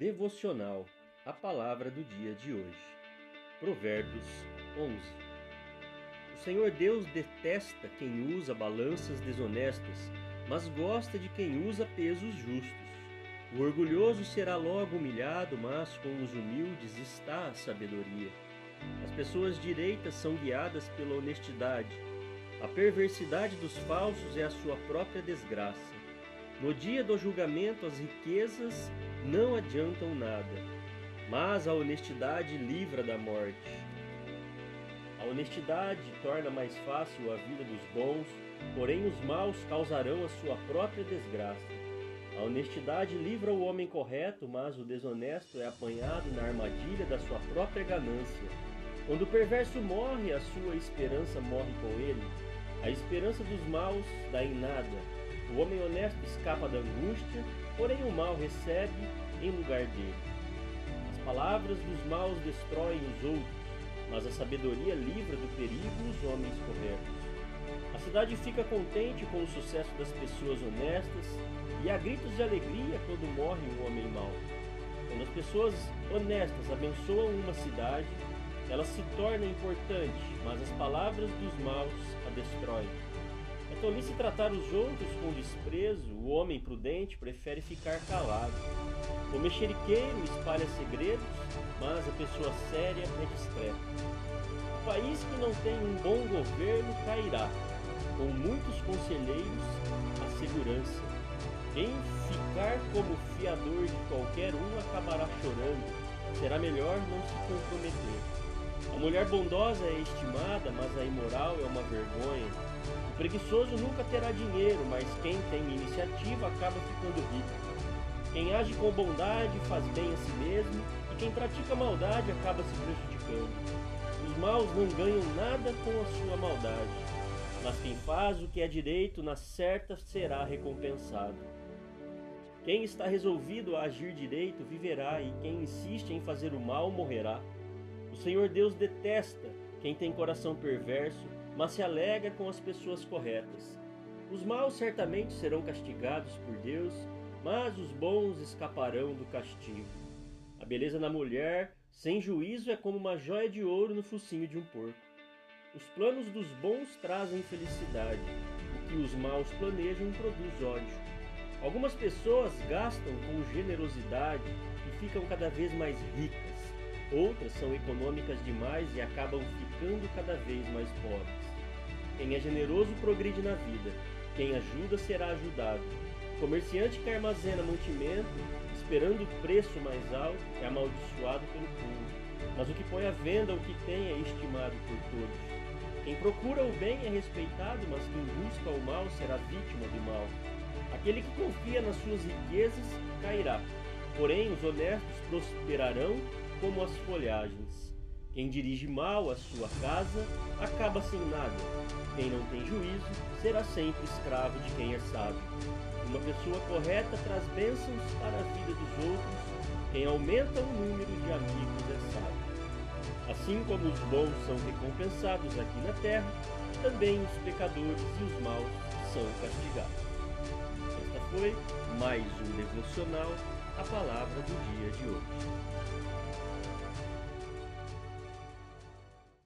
Devocional A Palavra do Dia de hoje. Provérbios 11. O Senhor Deus detesta quem usa balanças desonestas, mas gosta de quem usa pesos justos. O orgulhoso será logo humilhado, mas com os humildes está a sabedoria. As pessoas direitas são guiadas pela honestidade. A perversidade dos falsos é a sua própria desgraça. No dia do julgamento, as riquezas não adiantam nada, mas a honestidade livra da morte. A honestidade torna mais fácil a vida dos bons, porém os maus causarão a sua própria desgraça. A honestidade livra o homem correto, mas o desonesto é apanhado na armadilha da sua própria ganância. Quando o perverso morre, a sua esperança morre com ele. A esperança dos maus dá em nada, o homem honesto escapa da angústia, porém o mal recebe em lugar dele. As palavras dos maus destroem os outros, mas a sabedoria livra do perigo os homens corretos. A cidade fica contente com o sucesso das pessoas honestas e há gritos de alegria quando morre um homem mau. Quando as pessoas honestas abençoam uma cidade, ela se torna importante, mas as palavras dos maus a destroem. É tolice tratar os outros com desprezo, o homem prudente prefere ficar calado. O mexeriqueiro espalha segredos, mas a pessoa séria é discreta. O país que não tem um bom governo cairá, com muitos conselheiros, a segurança. Quem ficar como fiador de qualquer um acabará chorando, será melhor não se comprometer. A mulher bondosa é estimada, mas a imoral é uma vergonha. O preguiçoso nunca terá dinheiro, mas quem tem iniciativa acaba ficando rico. Quem age com bondade faz bem a si mesmo, e quem pratica maldade acaba se prejudicando. Os maus não ganham nada com a sua maldade, mas quem faz o que é direito na certa será recompensado. Quem está resolvido a agir direito viverá, e quem insiste em fazer o mal morrerá. Senhor Deus detesta quem tem coração perverso mas se alegra com as pessoas corretas. Os maus certamente serão castigados por Deus, mas os bons escaparão do castigo. A beleza na mulher, sem juízo, é como uma joia de ouro no focinho de um porco. Os planos dos bons trazem felicidade, o que os maus planejam produz ódio. Algumas pessoas gastam com generosidade e ficam cada vez mais ricas. Outras são econômicas demais e acabam ficando cada vez mais pobres. Quem é generoso progride na vida, quem ajuda será ajudado. O comerciante que armazena mantimento, esperando o preço mais alto, é amaldiçoado pelo povo. Mas o que põe à venda o que tem é estimado por todos. Quem procura o bem é respeitado, mas quem busca o mal será vítima do mal. Aquele que confia nas suas riquezas cairá, porém os honestos prosperarão como as folhagens. Quem dirige mal a sua casa acaba sem nada. Quem não tem juízo será sempre escravo de quem é sábio. Uma pessoa correta traz bênçãos para a vida dos outros. Quem aumenta o número de amigos é sábio. Assim como os bons são recompensados aqui na terra, também os pecadores e os maus são castigados. Esta foi mais um devocional, a palavra do dia de hoje.